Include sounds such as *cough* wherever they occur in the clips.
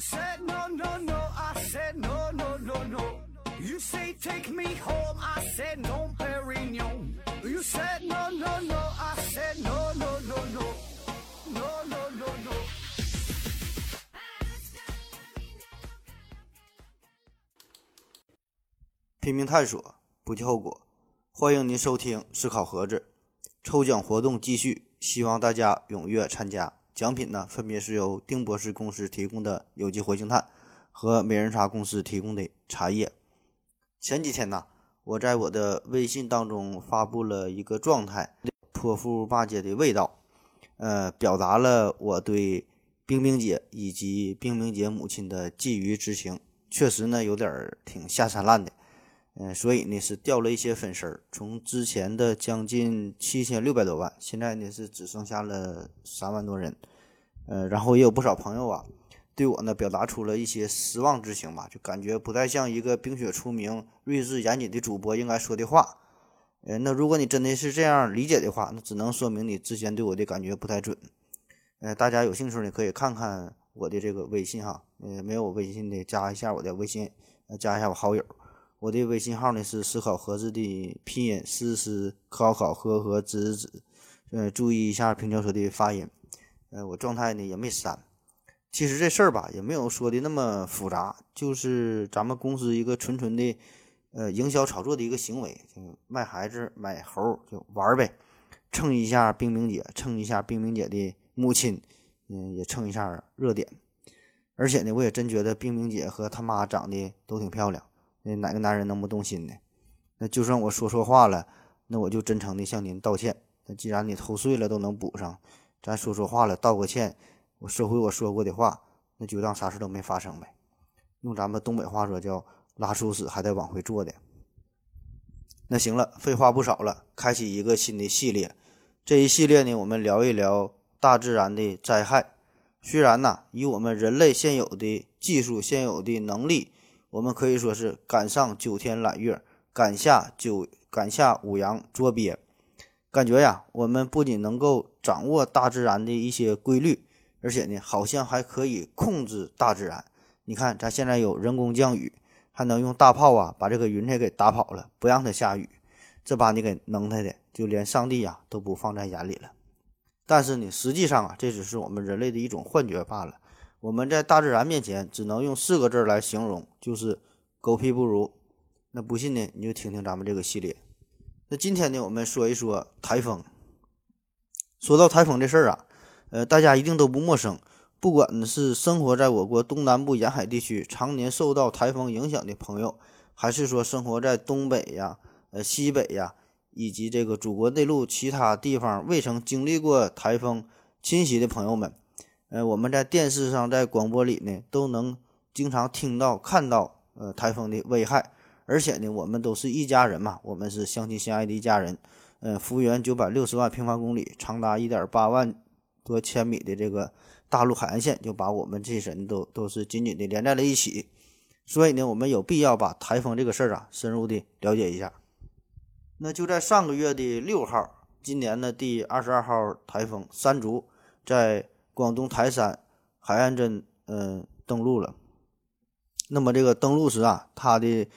said no no no, I said no no no no. You say take me home, I said no, Perignon. You said no no no, I said no no no no, no no no no. 拼命探索，不计后果。欢迎您收听思考盒子抽奖活动继续，希望大家踊跃参加。奖品呢，分别是由丁博士公司提供的有机活性炭和美人茶公司提供的茶叶。前几天呢，我在我的微信当中发布了一个状态，泼妇骂街的味道，呃，表达了我对冰冰姐以及冰冰姐母亲的觊觎之情，确实呢，有点儿挺下三滥的。嗯，所以呢是掉了一些粉丝儿，从之前的将近七千六百多万，现在呢是只剩下了三万多人。呃，然后也有不少朋友啊，对我呢表达出了一些失望之情吧，就感觉不太像一个冰雪聪明、睿智严谨的主播应该说的话。呃，那如果你真的是这样理解的话，那只能说明你之前对我的感觉不太准。呃，大家有兴趣呢可以看看我的这个微信哈，呃，没有我微信的加一下我的微信，加一下我好友。我的微信号呢是思考盒子的拼音思思考考和和子子，呃，注意一下平翘舌的发音。呃，我状态呢也没删。其实这事儿吧也没有说的那么复杂，就是咱们公司一个纯纯的呃营销炒作的一个行为，就卖孩子买猴就玩呗，蹭一下冰冰姐，蹭一下冰冰姐的母亲，嗯，也蹭一下热点。而且呢，我也真觉得冰冰姐和她妈长得都挺漂亮。那哪个男人能不动心呢？那就算我说错话了，那我就真诚的向您道歉。那既然你偷税了都能补上，咱说说话了道个歉，我收回我说过的话，那就当啥事都没发生呗。用咱们东北话说叫拉出屎还得往回坐的。那行了，废话不少了，开启一个新的系列。这一系列呢，我们聊一聊大自然的灾害。虽然呢，以我们人类现有的技术、现有的能力。我们可以说是赶上九天揽月，赶下九赶下五洋捉鳖。感觉呀，我们不仅能够掌握大自然的一些规律，而且呢，好像还可以控制大自然。你看，咱现在有人工降雨，还能用大炮啊把这个云彩给打跑了，不让它下雨。这把你给能他的，就连上帝呀都不放在眼里了。但是呢，实际上啊，这只是我们人类的一种幻觉罢了。我们在大自然面前只能用四个字来形容，就是狗屁不如。那不信呢，你就听听咱们这个系列。那今天呢，我们说一说台风。说到台风这事儿啊，呃，大家一定都不陌生。不管是生活在我国东南部沿海地区，常年受到台风影响的朋友，还是说生活在东北呀、呃西北呀，以及这个祖国内陆其他地方未曾经历过台风侵袭的朋友们。呃，我们在电视上、在广播里呢，都能经常听到、看到呃台风的危害，而且呢，我们都是一家人嘛，我们是相亲相爱的一家人。嗯，幅员九百六十万平方公里、长达一点八万多千米的这个大陆海岸线，就把我们这些人都都是紧紧的连在了一起。所以呢，我们有必要把台风这个事儿啊，深入的了解一下。那就在上个月的六号，今年的第二十二号台风山竹在。广东台山海岸镇，嗯，登陆了。那么这个登陆时啊，它的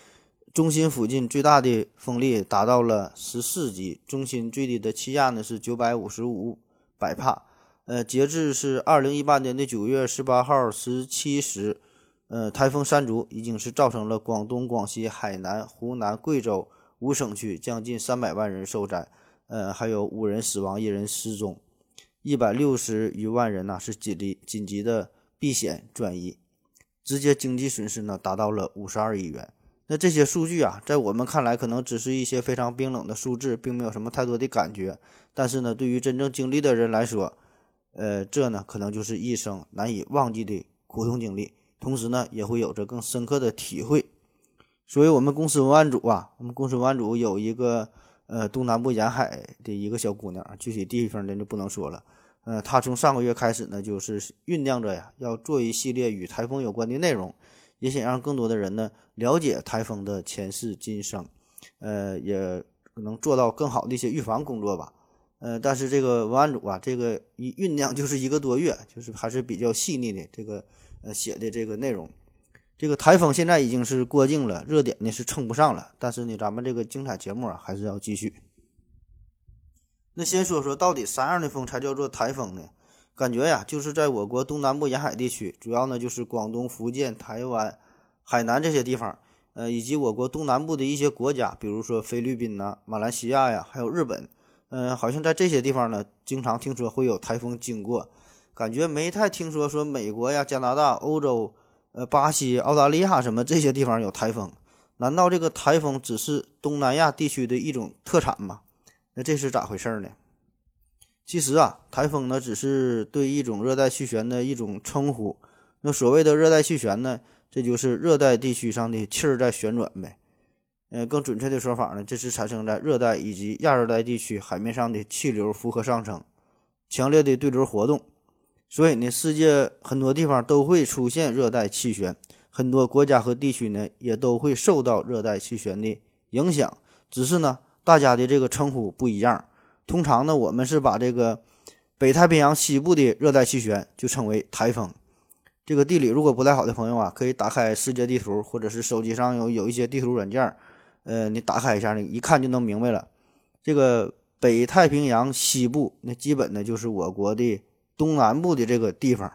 中心附近最大的风力达到了十四级，中心最低的气压呢是九百五十五百帕。呃，截至是二零一八年的九月十八号十七时，呃，台风山竹已经是造成了广东、广西、海南、湖南、贵州五省区将近三百万人受灾，呃，还有五人死亡，一人失踪。一百六十余万人呢是紧急紧急的避险转移，直接经济损失呢达到了五十二亿元。那这些数据啊，在我们看来可能只是一些非常冰冷的数字，并没有什么太多的感觉。但是呢，对于真正经历的人来说，呃，这呢可能就是一生难以忘记的苦痛经历，同时呢也会有着更深刻的体会。所以，我们公司文案组啊，我们公司文案组有一个。呃，东南部沿海的一个小姑娘，具体地方咱就不能说了。呃，她从上个月开始呢，就是酝酿着呀，要做一系列与台风有关的内容，也想让更多的人呢了解台风的前世今生，呃，也能做到更好的一些预防工作吧。呃，但是这个文案组啊，这个一酝酿 *laughs* 就是一个多月，就是还是比较细腻的。这个呃写的这个内容。这个台风现在已经是过境了，热点呢是蹭不上了，但是呢，咱们这个精彩节目啊还是要继续。那先说说到底啥样的风才叫做台风呢？感觉呀，就是在我国东南部沿海地区，主要呢就是广东、福建、台湾、海南这些地方，呃，以及我国东南部的一些国家，比如说菲律宾呐、马来西亚呀，还有日本，嗯，好像在这些地方呢，经常听说会有台风经过，感觉没太听说说美国呀、加拿大、欧洲。呃，巴西、澳大利亚什么这些地方有台风？难道这个台风只是东南亚地区的一种特产吗？那这是咋回事呢？其实啊，台风呢只是对一种热带气旋的一种称呼。那所谓的热带气旋呢，这就是热带地区上的气儿在旋转呗。呃，更准确的说法呢，这是产生在热带以及亚热带地区海面上的气流负荷上升，强烈的对流活动。所以呢，世界很多地方都会出现热带气旋，很多国家和地区呢也都会受到热带气旋的影响。只是呢，大家的这个称呼不一样。通常呢，我们是把这个北太平洋西部的热带气旋就称为台风。这个地理如果不太好的朋友啊，可以打开世界地图，或者是手机上有有一些地图软件，呃，你打开一下，你一看就能明白了。这个北太平洋西部，那基本呢就是我国的。东南部的这个地方，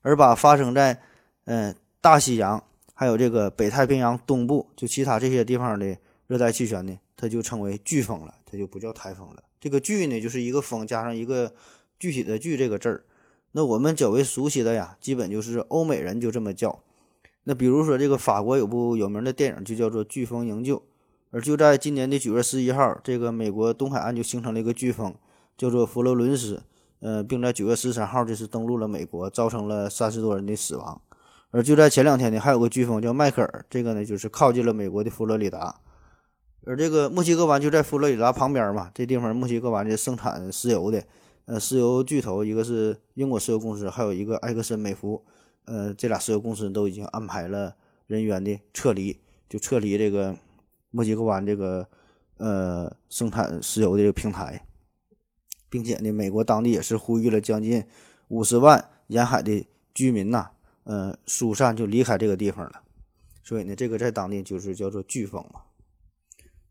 而把发生在嗯大西洋还有这个北太平洋东部，就其他这些地方的热带气旋呢，它就称为飓风了，它就不叫台风了。这个飓呢，就是一个风加上一个具体的飓这个字儿。那我们较为熟悉的呀，基本就是欧美人就这么叫。那比如说这个法国有部有名的电影就叫做《飓风营救》，而就在今年的九月十一号，这个美国东海岸就形成了一个飓风，叫做佛罗伦斯。呃，并在九月十三号就是登陆了美国，造成了三十多人的死亡。而就在前两天呢，还有个飓风叫迈克尔，这个呢就是靠近了美国的佛罗里达。而这个墨西哥湾就在佛罗里达旁边嘛，这地方墨西哥湾是生产石油的，呃，石油巨头一个是英国石油公司，还有一个埃克森美孚，呃，这俩石油公司都已经安排了人员的撤离，就撤离这个墨西哥湾这个呃生产石油的这个平台。并且呢，美国当地也是呼吁了将近五十万沿海的居民呐，呃，疏散就离开这个地方了。所以呢，这个在当地就是叫做飓风嘛。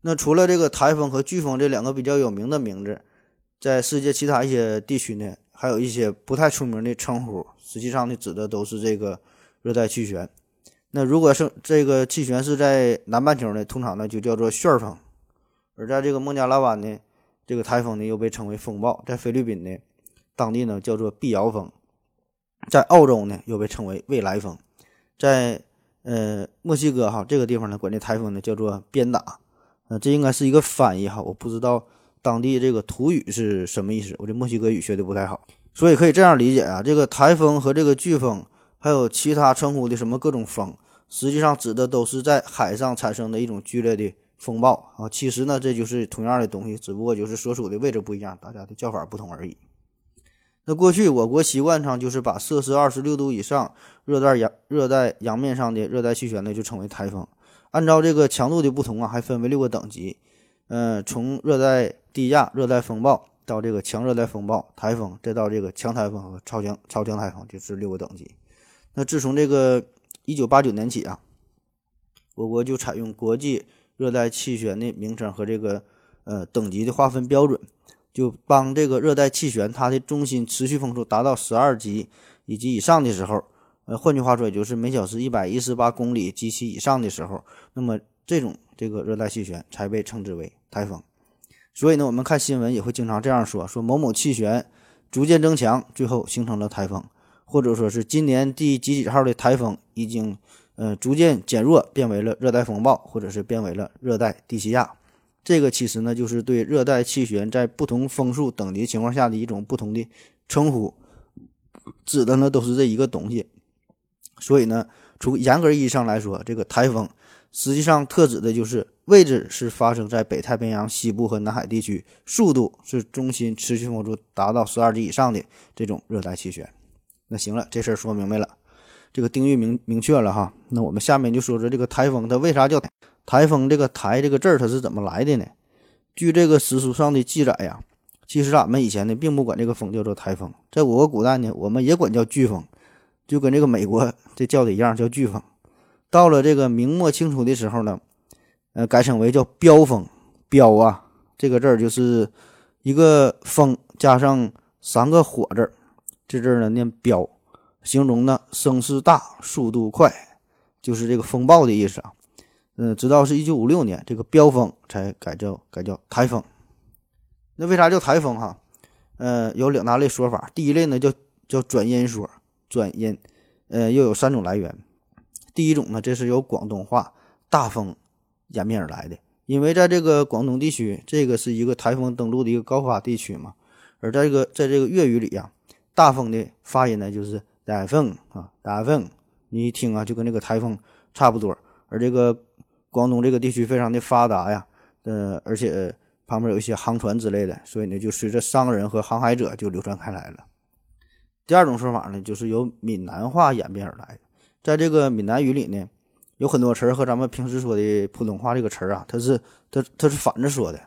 那除了这个台风和飓风这两个比较有名的名字，在世界其他一些地区呢，还有一些不太出名的称呼，实际上呢，指的都是这个热带气旋。那如果是这个气旋是在南半球呢，通常呢就叫做旋风，而在这个孟加拉湾呢。这个台风呢又被称为风暴，在菲律宾呢，当地呢叫做碧瑶风，在澳洲呢又被称为未来风，在呃墨西哥哈这个地方呢管这台风呢叫做鞭打，呃这应该是一个翻译哈，我不知道当地这个土语是什么意思，我这墨西哥语学的不太好，所以可以这样理解啊，这个台风和这个飓风还有其他称呼的什么各种风，实际上指的都是在海上产生的一种剧烈的。风暴啊，其实呢，这就是同样的东西，只不过就是所处的位置不一样，大家的叫法不同而已。那过去我国习惯上就是把摄氏二十六度以上热带洋热带洋面上的热带气旋呢就称为台风。按照这个强度的不同啊，还分为六个等级。嗯，从热带低压、热带风暴到这个强热带风暴、台风，再到这个强台风和超强超强台风，就是六个等级。那自从这个一九八九年起啊，我国就采用国际。热带气旋的名称和这个呃等级的划分标准，就帮这个热带气旋它的中心持续风速达到十二级以及以上的时候，呃，换句话说，也就是每小时一百一十八公里及其以上的时候，那么这种这个热带气旋才被称之为台风。所以呢，我们看新闻也会经常这样说：说某某气旋逐渐增强，最后形成了台风，或者说是今年第几几号的台风已经。呃，逐渐减弱，变为了热带风暴，或者是变为了热带低气压。这个其实呢，就是对热带气旋在不同风速等级情况下的一种不同的称呼，指的呢都是这一个东西。所以呢，从严格意义上来说，这个台风实际上特指的就是位置是发生在北太平洋西部和南海地区，速度是中心持续风速达到十二级以上的这种热带气旋。那行了，这事儿说明白了。这个定义明明确了哈，那我们下面就说说这个台风它为啥叫台风？这个“台”这个字儿它是怎么来的呢？据这个史书上的记载呀，其实咱们以前呢并不管这个风叫做台风，在我国古代呢，我们也管叫飓风，就跟这个美国 *laughs* 这叫的一样，叫飓风。到了这个明末清初的时候呢，呃，改称为叫飙风。飙啊，这个字儿就是一个风加上三个火字儿，这字儿呢念飙，形容呢声势大、速度快，就是这个风暴的意思啊。嗯，直到是一九五六年，这个飙风才改叫改叫台风。那为啥叫台风哈？呃，有两大类说法。第一类呢叫叫转音说，转音，呃，又有三种来源。第一种呢，这是由广东话大风演变而来的，因为在这个广东地区，这个是一个台风登陆的一个高发地区嘛。而在这个在这个粤语里呀，大风的发音呢就是台风啊，台风，你一听啊就跟那个台风差不多。而这个广东这个地区非常的发达呀，呃，而且旁边有一些航船之类的，所以呢，就随着商人和航海者就流传开来了。第二种说法呢，就是由闽南话演变而来。在这个闽南语里呢，有很多词儿和咱们平时说的普通话这个词儿啊，它是它它是反着说的。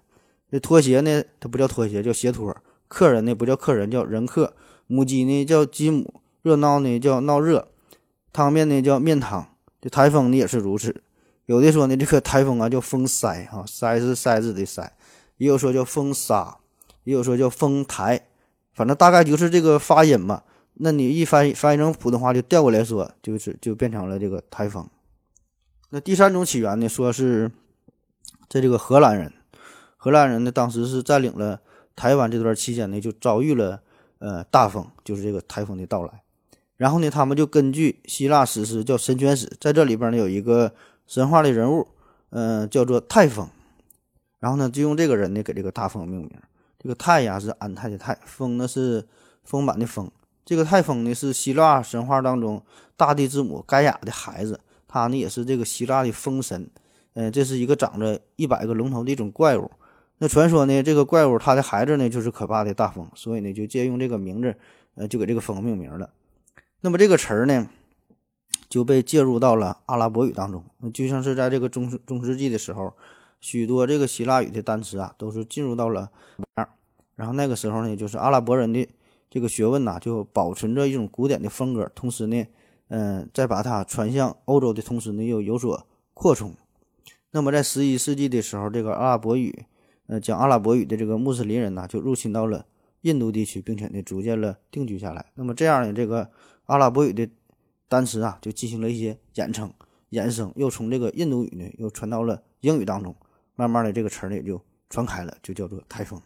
这拖鞋呢，它不叫拖鞋，叫鞋拖；客人呢，不叫客人，叫人客；母鸡呢，叫鸡母；热闹呢，叫闹热；汤面呢，叫面汤；这台风呢，也是如此。有的说呢，这个台风啊叫风塞哈，塞是塞子的塞；也有说叫风沙，也有说叫风台，反正大概就是这个发音嘛。那你一翻翻译成普通话，就调过来说，就是就变成了这个台风。那第三种起源呢，说是在这个荷兰人，荷兰人呢当时是占领了台湾这段期间呢，就遭遇了呃大风，就是这个台风的到来。然后呢，他们就根据希腊史诗叫《神权史》，在这里边呢有一个神话的人物，嗯，叫做泰风。然后呢，就用这个人呢给这个大风命名。这个泰呀是安泰的泰，风呢是丰满的丰。这个泰丰呢是希腊神话当中大地之母盖亚的孩子，他呢也是这个希腊的风神。嗯，这是一个长着一百个龙头的一种怪物。那传说呢，这个怪物他的孩子呢就是可怕的大风，所以呢就借用这个名字，呃，就给这个风命名了。那么这个词儿呢就被介入到了阿拉伯语当中，就像是在这个中中世纪的时候，许多这个希腊语的单词啊都是进入到了然后那个时候呢，就是阿拉伯人的。这个学问呐，就保存着一种古典的风格，同时呢，嗯，在把它传向欧洲的同时呢，又有所扩充。那么在十一世纪的时候，这个阿拉伯语，呃，讲阿拉伯语的这个穆斯林人呢，就入侵到了印度地区，并且呢，逐渐了定居下来。那么这样呢，这个阿拉伯语的单词啊，就进行了一些衍称、衍生，又从这个印度语呢，又传到了英语当中，慢慢的这个词儿呢，也就传开了，就叫做台风。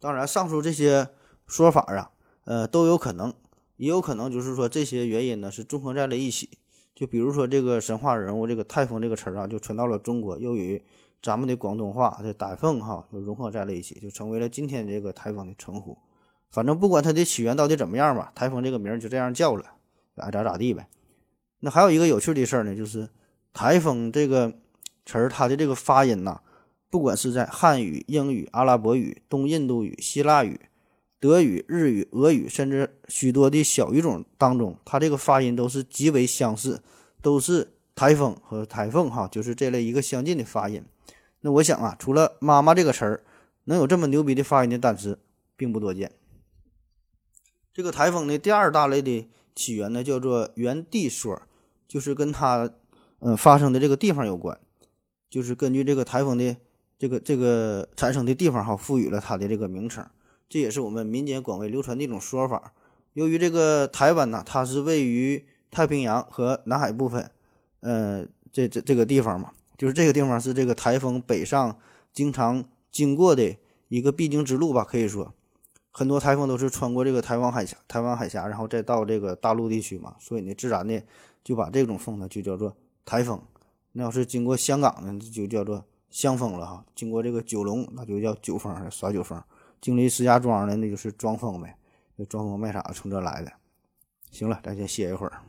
当然，上述这些。说法啊，呃，都有可能，也有可能就是说这些原因呢是综合在了一起。就比如说这个神话人物这个泰丰这个词儿啊，就传到了中国，又与咱们的广东话的台风哈就融合在了一起，就成为了今天这个台风的称呼。反正不管它的起源到底怎么样吧，台风这个名儿就这样叫了，爱咋咋地呗。那还有一个有趣的事儿呢，就是台风这个词儿它的这个发音呐，不管是在汉语、英语、阿拉伯语、东印度语、希腊语。德语、日语、俄语，甚至许多的小语种当中，它这个发音都是极为相似，都是台风和台风哈，就是这类一个相近的发音。那我想啊，除了“妈妈”这个词儿，能有这么牛逼的发音的单词，并不多见。这个台风的第二大类的起源呢，叫做原地说，就是跟它嗯发生的这个地方有关，就是根据这个台风的这个这个产生的地方哈，赋予了它的这个名称。这也是我们民间广为流传的一种说法。由于这个台湾呢，它是位于太平洋和南海部分，呃，这这这个地方嘛，就是这个地方是这个台风北上经常经过的一个必经之路吧。可以说，很多台风都是穿过这个台湾海峡，台湾海峡，然后再到这个大陆地区嘛。所以呢，自然的就把这种风呢就叫做台风。那要是经过香港呢，就叫做香风了哈。经过这个九龙，那就叫九风，耍酒风。经历石家庄的，那就是装疯呗，这装疯卖傻从这来的。行了，咱先歇一会儿。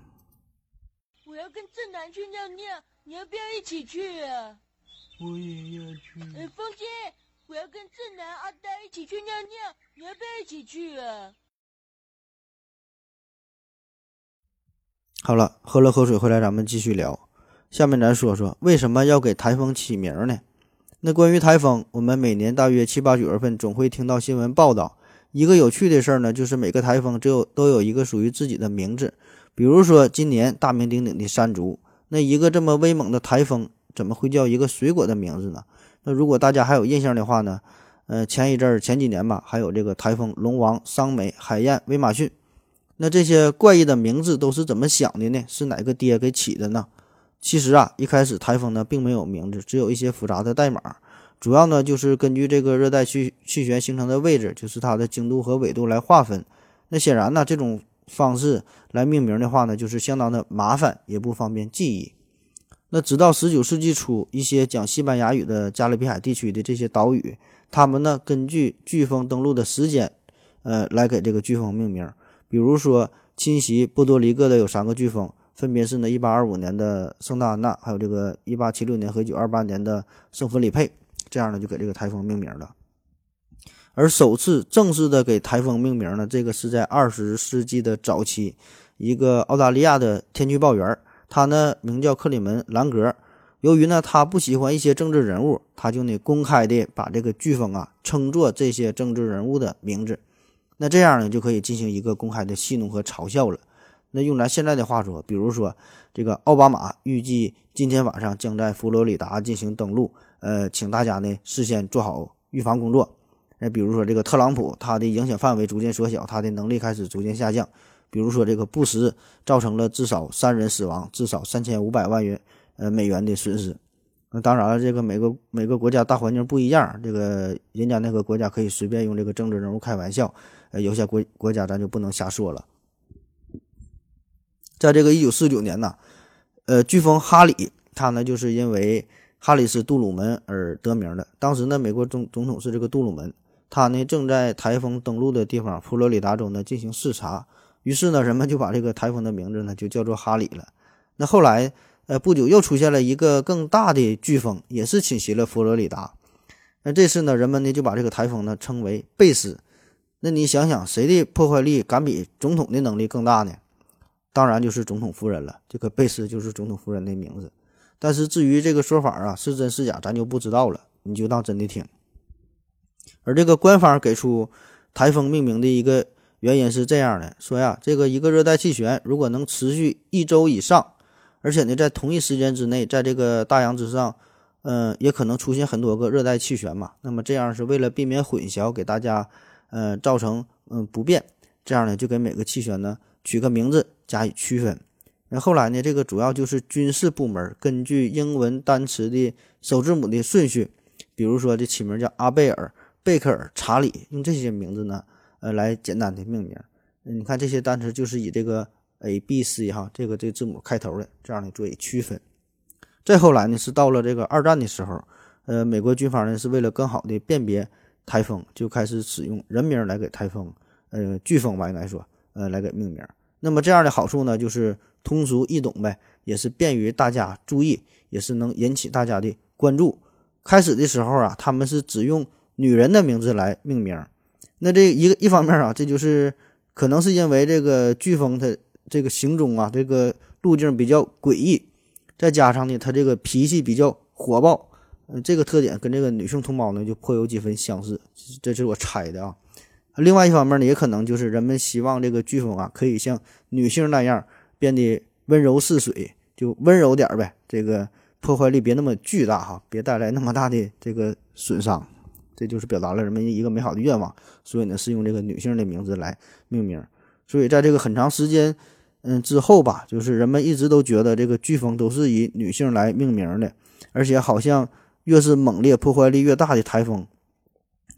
我要跟正南去尿尿，你要不要一起去啊？我也要去。哎，风姐，我要跟正南、阿呆一起去尿尿，你要不要一起去啊？好了，喝了口水回来，咱们继续聊。下面咱说说为什么要给台风起名呢？那关于台风，我们每年大约七八九月份总会听到新闻报道，一个有趣的事儿呢，就是每个台风只有都有一个属于自己的名字。比如说今年大名鼎鼎的山竹，那一个这么威猛的台风，怎么会叫一个水果的名字呢？那如果大家还有印象的话呢，呃，前一阵儿前几年吧，还有这个台风龙王、桑美、海燕、威马逊，那这些怪异的名字都是怎么想的呢？是哪个爹给起的呢？其实啊，一开始台风呢并没有名字，只有一些复杂的代码。主要呢就是根据这个热带气气旋形成的位置，就是它的经度和纬度来划分。那显然呢，这种方式来命名的话呢，就是相当的麻烦，也不方便记忆。那直到十九世纪初，一些讲西班牙语的加勒比海地区的这些岛屿，他们呢根据飓风登陆的时间，呃，来给这个飓风命名。比如说侵袭波多黎各的有三个飓风。分别是呢，一八二五年的圣达安娜，还有这个一八七六年和一九二八年的圣弗里佩，这样呢就给这个台风命名了。而首次正式的给台风命名呢，这个是在二十世纪的早期，一个澳大利亚的天气预报员，他呢名叫克里门兰格。由于呢他不喜欢一些政治人物，他就呢公开的把这个飓风啊称作这些政治人物的名字。那这样呢就可以进行一个公开的戏弄和嘲笑了。那用咱现在的话说，比如说这个奥巴马预计今天晚上将在佛罗里达进行登陆，呃，请大家呢事先做好预防工作。那比如说这个特朗普，他的影响范围逐渐缩小，他的能力开始逐渐下降。比如说这个布什造成了至少三人死亡，至少三千五百万元呃美元的损失。那当然了，这个每个每个国家大环境不一样，这个人家那个国家可以随便用这个政治人物开玩笑，呃，有些国国家咱就不能瞎说了。在这个一九四九年呢，呃，飓风哈里，它呢就是因为哈里斯杜鲁门而得名的。当时呢，美国总总统是这个杜鲁门，他呢正在台风登陆的地方佛罗里达州呢进行视察，于是呢，人们就把这个台风的名字呢就叫做哈里了。那后来，呃，不久又出现了一个更大的飓风，也是侵袭了佛罗里达。那这次呢，人们呢就把这个台风呢称为贝斯。那你想想，谁的破坏力敢比总统的能力更大呢？当然就是总统夫人了，这个贝斯就是总统夫人的名字。但是至于这个说法啊是真是假，咱就不知道了，你就当真的听。而这个官方给出台风命名的一个原因是这样的：说呀，这个一个热带气旋如果能持续一周以上，而且呢在同一时间之内，在这个大洋之上，嗯，也可能出现很多个热带气旋嘛。那么这样是为了避免混淆，给大家嗯造成嗯不便，这样呢就给每个气旋呢取个名字。加以区分。那后来呢？这个主要就是军事部门根据英文单词的首字母的顺序，比如说这起名叫阿贝尔、贝克尔、查理，用这些名字呢，呃，来简单的命名。你看这些单词就是以这个 A、B、C 哈，这个这个字母开头的，这样的做以区分。再后来呢，是到了这个二战的时候，呃，美国军方呢是为了更好的辨别台风，就开始使用人名来给台风，呃，飓风吧应该说，呃，来给命名。那么这样的好处呢，就是通俗易懂呗，也是便于大家注意，也是能引起大家的关注。开始的时候啊，他们是只用女人的名字来命名。那这一个一方面啊，这就是可能是因为这个飓风它这个行踪啊，这个路径比较诡异，再加上呢，它这个脾气比较火爆，嗯，这个特点跟这个女性同胞呢就颇有几分相似。这是我猜的啊。另外一方面呢，也可能就是人们希望这个飓风啊，可以像女性那样变得温柔似水，就温柔点呗。这个破坏力别那么巨大哈，别带来那么大的这个损伤。*laughs* 这就是表达了人们一个美好的愿望。所以呢，是用这个女性的名字来命名。所以在这个很长时间嗯之后吧，就是人们一直都觉得这个飓风都是以女性来命名的，而且好像越是猛烈、破坏力越大的台风。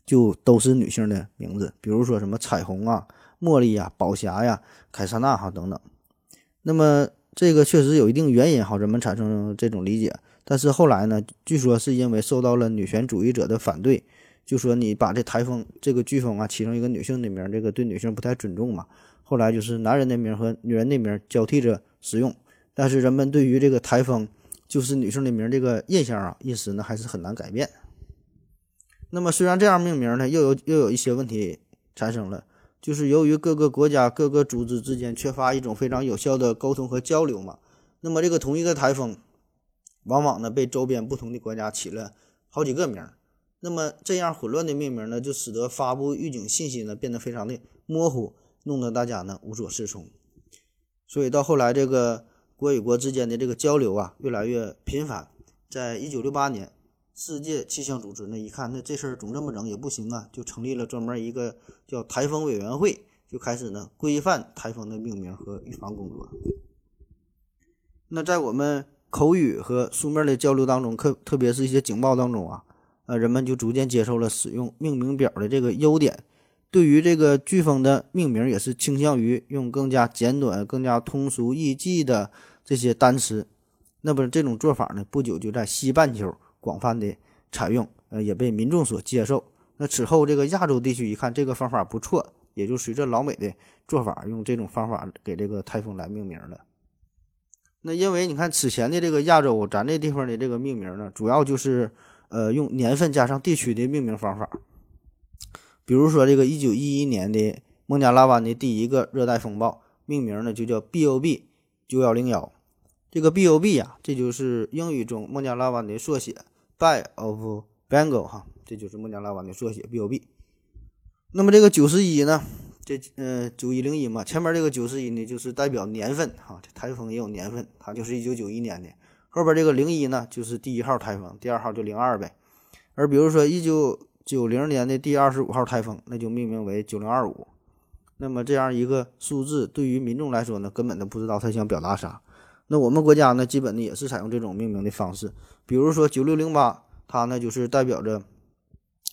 就都是女性的名字，比如说什么彩虹啊、茉莉呀、宝霞呀、凯撒娜哈等等。那么这个确实有一定原因哈，人们产生这种理解。但是后来呢，据说是因为受到了女权主义者的反对，就说你把这台风、这个飓风啊起成一个女性的名，这个对女性不太尊重嘛。后来就是男人的名和女人的名交替着使用，但是人们对于这个台风就是女性的名这个印象啊，一时呢还是很难改变。那么虽然这样命名呢，又有又有一些问题产生了，就是由于各个国家各个组织之间缺乏一种非常有效的沟通和交流嘛。那么这个同一个台风，往往呢被周边不同的国家起了好几个名儿。那么这样混乱的命名呢，就使得发布预警信息呢变得非常的模糊，弄得大家呢无所适从。所以到后来，这个国与国之间的这个交流啊越来越频繁。在一九六八年，世界气象组织呢一看，那这事儿总这么整也不行啊，就成立了专门一个叫台风委员会，就开始呢规范台风的命名和预防工作。那在我们口语和书面的交流当中，特特别是一些警报当中啊。呃，人们就逐渐接受了使用命名表的这个优点，对于这个飓风的命名也是倾向于用更加简短、更加通俗易记的这些单词。那么这种做法呢，不久就在西半球广泛的采用，呃，也被民众所接受。那此后，这个亚洲地区一看这个方法不错，也就随着老美的做法，用这种方法给这个台风来命名了。那因为你看此前的这个亚洲，咱这地方的这个命名呢，主要就是。呃，用年份加上地区的命名方法，比如说这个一九一一年的孟加拉湾的第一个热带风暴，命名呢就叫 BOB 九幺零幺。这个 BOB 呀，这就是英语中孟加拉湾的缩写 By of Bengal 哈，这就是孟加拉湾的缩写 BOB。那么这个九十一呢，这呃九一零一嘛，前面这个九十一呢就是代表年份哈，这台风也有年份，它就是一九九一年的。后边这个零一呢，就是第一号台风，第二号就零二呗。而比如说一九九零年的第二十五号台风，那就命名为九零二五。那么这样一个数字，对于民众来说呢，根本都不知道他想表达啥。那我们国家呢，基本呢也是采用这种命名的方式。比如说九六零八，它呢就是代表着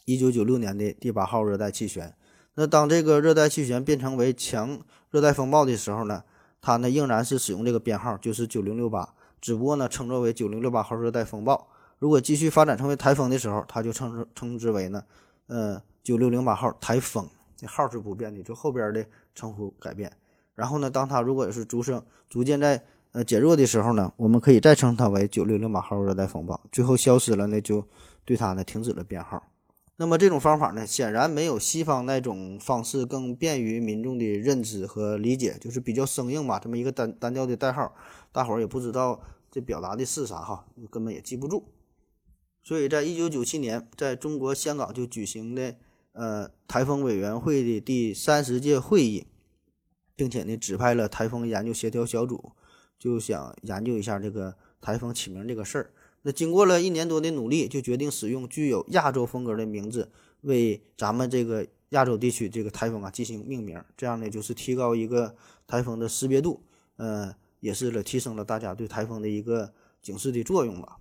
一九九六年的第八号热带气旋。那当这个热带气旋变成为强热带风暴的时候呢，它呢仍然是使用这个编号，就是九零六八。只不过呢，称作为九零六八号热带风暴。如果继续发展成为台风的时候，它就称称之为呢，呃，九六零八号台风。这号是不变的，就后边的称呼改变。然后呢，当它如果是逐升逐渐在呃减弱的时候呢，我们可以再称它为九六零八号热带风暴。最后消失了呢，就对它呢停止了编号。那么这种方法呢，显然没有西方那种方式更便于民众的认知和理解，就是比较生硬嘛，这么一个单单调的代号，大伙儿也不知道这表达的是啥哈，根本也记不住。所以在一九九七年，在中国香港就举行的呃台风委员会的第三十届会议，并且呢指派了台风研究协调小组，就想研究一下这个台风起名这个事儿。那经过了一年多的努力，就决定使用具有亚洲风格的名字为咱们这个亚洲地区这个台风啊进行命名，这样呢就是提高一个台风的识别度，呃，也是了提升了大家对台风的一个警示的作用吧。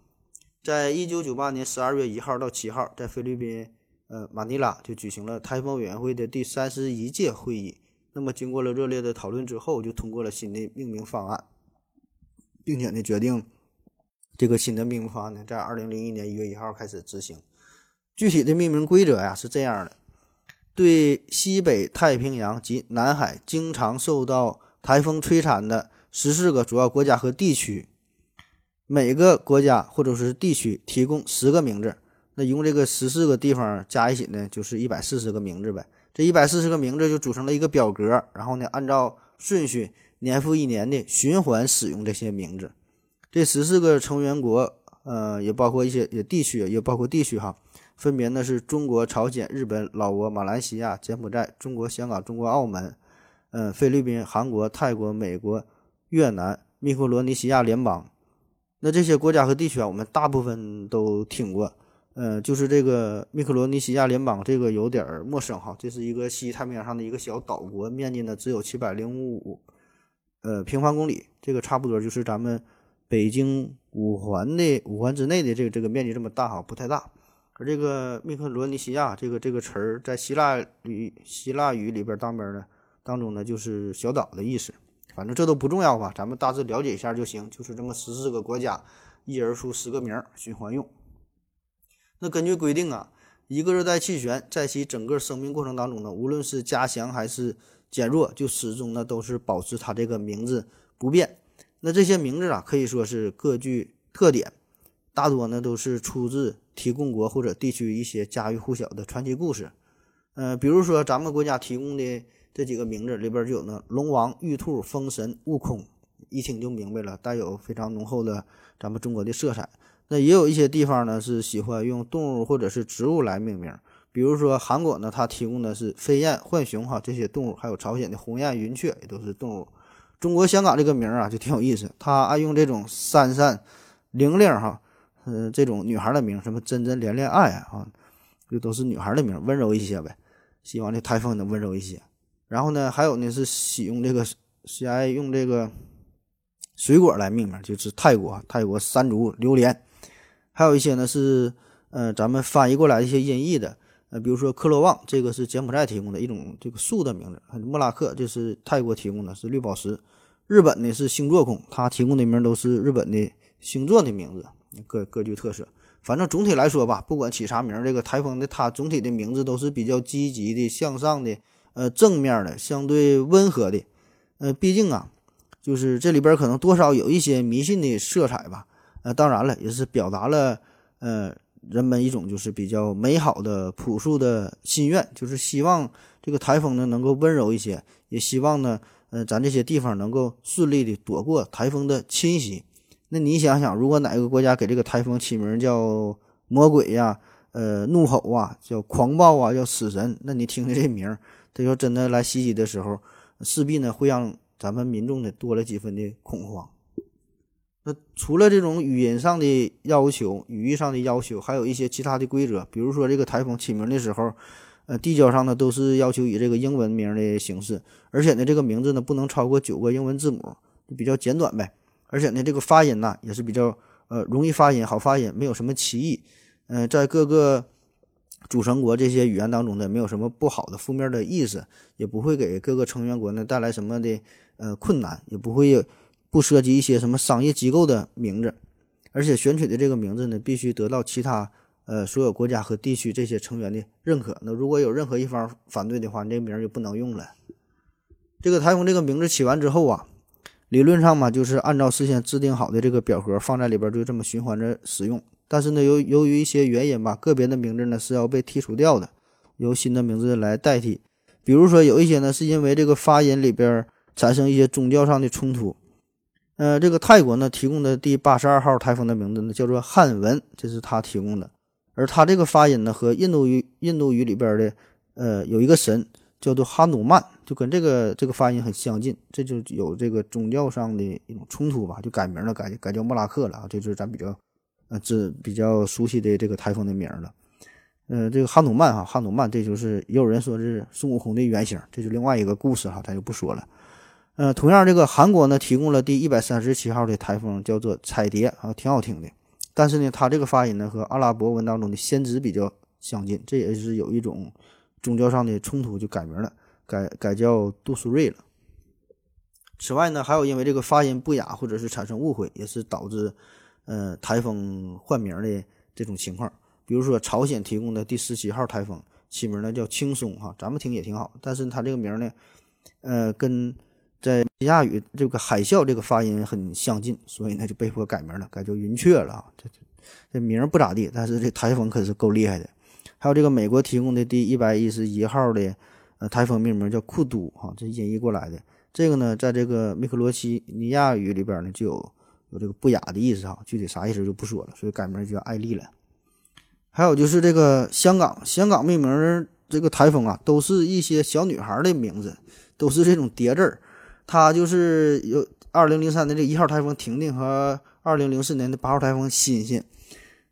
在一九九八年十二月一号到七号，在菲律宾呃马尼拉就举行了台风委员会的第三十一届会议。那么经过了热烈的讨论之后，就通过了新的命名方案，并且呢决定。这个新的命名方案呢，在二零零一年一月一号开始执行。具体的命名规则呀是这样的：对西北太平洋及南海经常受到台风摧残的十四个主要国家和地区，每个国家或者是地区提供十个名字。那一共这个十四个地方加一起呢，就是一百四十个名字呗。这一百四十个名字就组成了一个表格，然后呢，按照顺序年复一年的循环使用这些名字。这十四个成员国，呃，也包括一些也地区，也包括地区哈，分别呢是中国、朝鲜、日本、老挝、马来西亚、柬埔寨、中国香港、中国澳门，嗯，菲律宾、韩国、泰国、美国、越南、密克罗尼西亚联邦。那这些国家和地区啊，我们大部分都听过，嗯，就是这个密克罗尼西亚联邦，这个有点陌生哈。这是一个西太平洋上的一个小岛国，面积呢只有七百零五呃平方公里，这个差不多就是咱们。北京五环的五环之内的这个这个面积这么大哈，不太大。而这个密克罗尼西亚这个这个词儿在希腊语希腊语里边当边呢当中呢就是小岛的意思。反正这都不重要吧，咱们大致了解一下就行。就是这么十四个国家，一人出十个名循环用。那根据规定啊，一个热带气旋在其整个生命过程当中呢，无论是加强还是减弱，就始终呢都是保持它这个名字不变。那这些名字啊，可以说是各具特点，大多呢都是出自提供国或者地区一些家喻户晓的传奇故事。呃，比如说咱们国家提供的这几个名字里边就有呢龙王、玉兔、风神、悟空，一听就明白了，带有非常浓厚的咱们中国的色彩。那也有一些地方呢是喜欢用动物或者是植物来命名，比如说韩国呢，它提供的是飞燕、浣熊哈这些动物，还有朝鲜的鸿雁、云雀也都是动物。中国香港这个名儿啊就挺有意思，它爱用这种珊珊、玲玲哈，嗯、这种女孩的名，什么真真、恋恋、爱爱啊，这都是女孩的名，温柔一些呗。希望这台风能温柔一些。然后呢，还有呢是喜用这个喜爱用这个水果来命名，就是泰国泰国山竹、榴莲，还有一些呢是呃咱们翻译过来一些音译的，呃比如说克罗旺，这个是柬埔寨提供的一种这个树的名字，还有莫拉克，这是泰国提供的是绿宝石，日本呢是星座控，它提供的名都是日本的星座的名字，各各具特色。反正总体来说吧，不管起啥名，这个台风的它总体的名字都是比较积极的、向上的，呃，正面的，相对温和的。呃，毕竟啊，就是这里边可能多少有一些迷信的色彩吧。呃，当然了，也是表达了呃人们一种就是比较美好的朴素的心愿，就是希望这个台风呢能够温柔一些，也希望呢，呃，咱这些地方能够顺利的躲过台风的侵袭。那你想想，如果哪个国家给这个台风起名叫魔鬼呀、呃怒吼啊、叫狂暴啊、叫死神，那你听听这名儿，这要真的来袭击的时候，势必呢会让咱们民众呢多了几分的恐慌。那除了这种语音上的要求、语义上的要求，还有一些其他的规则，比如说这个台风起名的时候，呃，递交上呢都是要求以这个英文名的形式，而且呢这个名字呢不能超过九个英文字母，就比较简短呗。而且呢，这个发音呐也是比较呃容易发音、好发音，没有什么歧义。嗯、在各个组成国这些语言当中呢，没有什么不好的负面的意思，也不会给各个成员国呢带来什么的呃困难，也不会不涉及一些什么商业机构的名字。而且选取的这个名字呢，必须得到其他呃所有国家和地区这些成员的认可。那如果有任何一方反对的话，你这名就不能用了。这个台风这个名字起完之后啊。理论上嘛，就是按照事先制定好的这个表格放在里边，就这么循环着使用。但是呢，由由于一些原因吧，个别的名字呢是要被剔除掉的，由新的名字来代替。比如说有一些呢是因为这个发音里边产生一些宗教上的冲突。呃，这个泰国呢提供的第八十二号台风的名字呢叫做汉文，这是他提供的。而他这个发音呢和印度语印度语里边的呃有一个神叫做哈努曼。就跟这个这个发音很相近，这就有这个宗教上的一种冲突吧，就改名了，改改叫莫拉克了啊，这就是咱比较呃这比较熟悉的这个台风的名了。呃，这个哈努曼哈，哈努曼，这就是也有人说是孙悟空的原型，这就另外一个故事哈，咱就不说了。呃，同样这个韩国呢提供了第一百三十七号的台风，叫做彩蝶啊，挺好听的，但是呢，它这个发音呢和阿拉伯文当中的先知比较相近，这也是有一种宗教上的冲突，就改名了。改改叫杜苏芮了。此外呢，还有因为这个发音不雅或者是产生误会，也是导致呃台风换名的这种情况。比如说朝鲜提供的第十七号台风起名呢叫轻松哈，咱们听也挺好，但是它这个名呢，呃，跟在亚语这个海啸这个发音很相近，所以呢就被迫改名了，改叫云雀了啊。这这名不咋地，但是这台风可是够厉害的。还有这个美国提供的第一百一十一号的。呃，台风命名叫库都哈，这音译过来的。这个呢，在这个密克罗西尼亚语里边呢，就有有这个不雅的意思哈。具体啥意思就不说了，所以改名就叫艾丽了。还有就是这个香港，香港命名这个台风啊，都是一些小女孩的名字，都是这种叠字儿。它就是有二零零三年的一号台风婷婷和二零零四年的八号台风欣欣。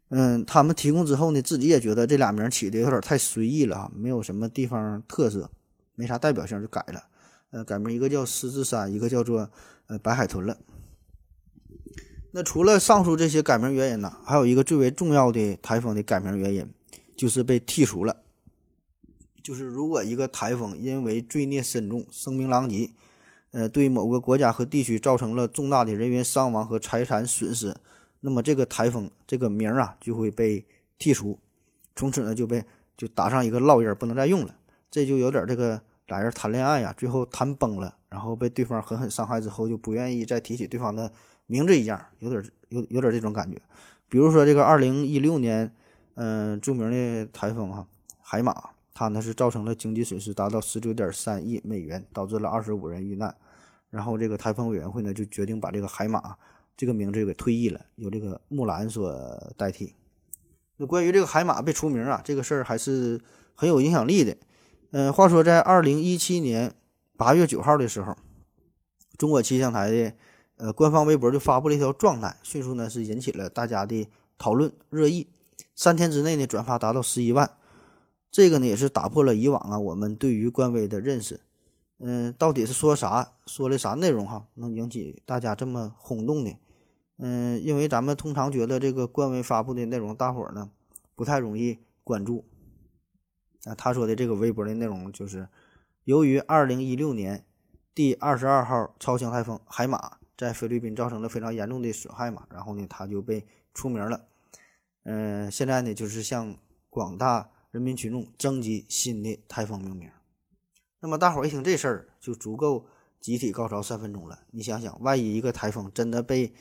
嗯，他们提供之后呢，自己也觉得这俩名起的有点太随意了啊，没有什么地方特色，没啥代表性，就改了。呃，改名一个叫狮子山，一个叫做呃白海豚了。那除了上述这些改名原因呢，还有一个最为重要的台风的改名原因，就是被剔除了。就是如果一个台风因为罪孽深重、声名狼藉，呃，对某个国家和地区造成了重大的人员伤亡和财产损失。那么这个台风这个名儿啊就会被剔除，从此呢就被就打上一个烙印，不能再用了。这就有点这个俩人谈恋爱呀，最后谈崩了，然后被对方狠狠伤害之后，就不愿意再提起对方的名字一样，有点有有点这种感觉。比如说这个二零一六年，嗯，著名的台风哈海马，它呢是造成了经济损失达到十九点三亿美元，导致了二十五人遇难。然后这个台风委员会呢就决定把这个海马。这个名字给退役了，由这个木兰所代替。那关于这个海马被除名啊，这个事儿还是很有影响力的。嗯，话说在二零一七年八月九号的时候，中国气象台的呃官方微博就发布了一条状态，迅速呢是引起了大家的讨论热议。三天之内呢转发达到十一万，这个呢也是打破了以往啊我们对于官微的认识。嗯，到底是说啥，说了啥内容哈，能引起大家这么轰动的？嗯，因为咱们通常觉得这个官微发布的内容，大伙儿呢不太容易关注。啊，他说的这个微博的内容就是，由于二零一六年第二十二号超强台风海马在菲律宾造成了非常严重的损害嘛，然后呢他就被出名了。嗯，现在呢就是向广大人民群众征集新的台风命名。那么大伙儿一听这事儿，就足够集体高潮三分钟了。你想想，万一一个台风真的被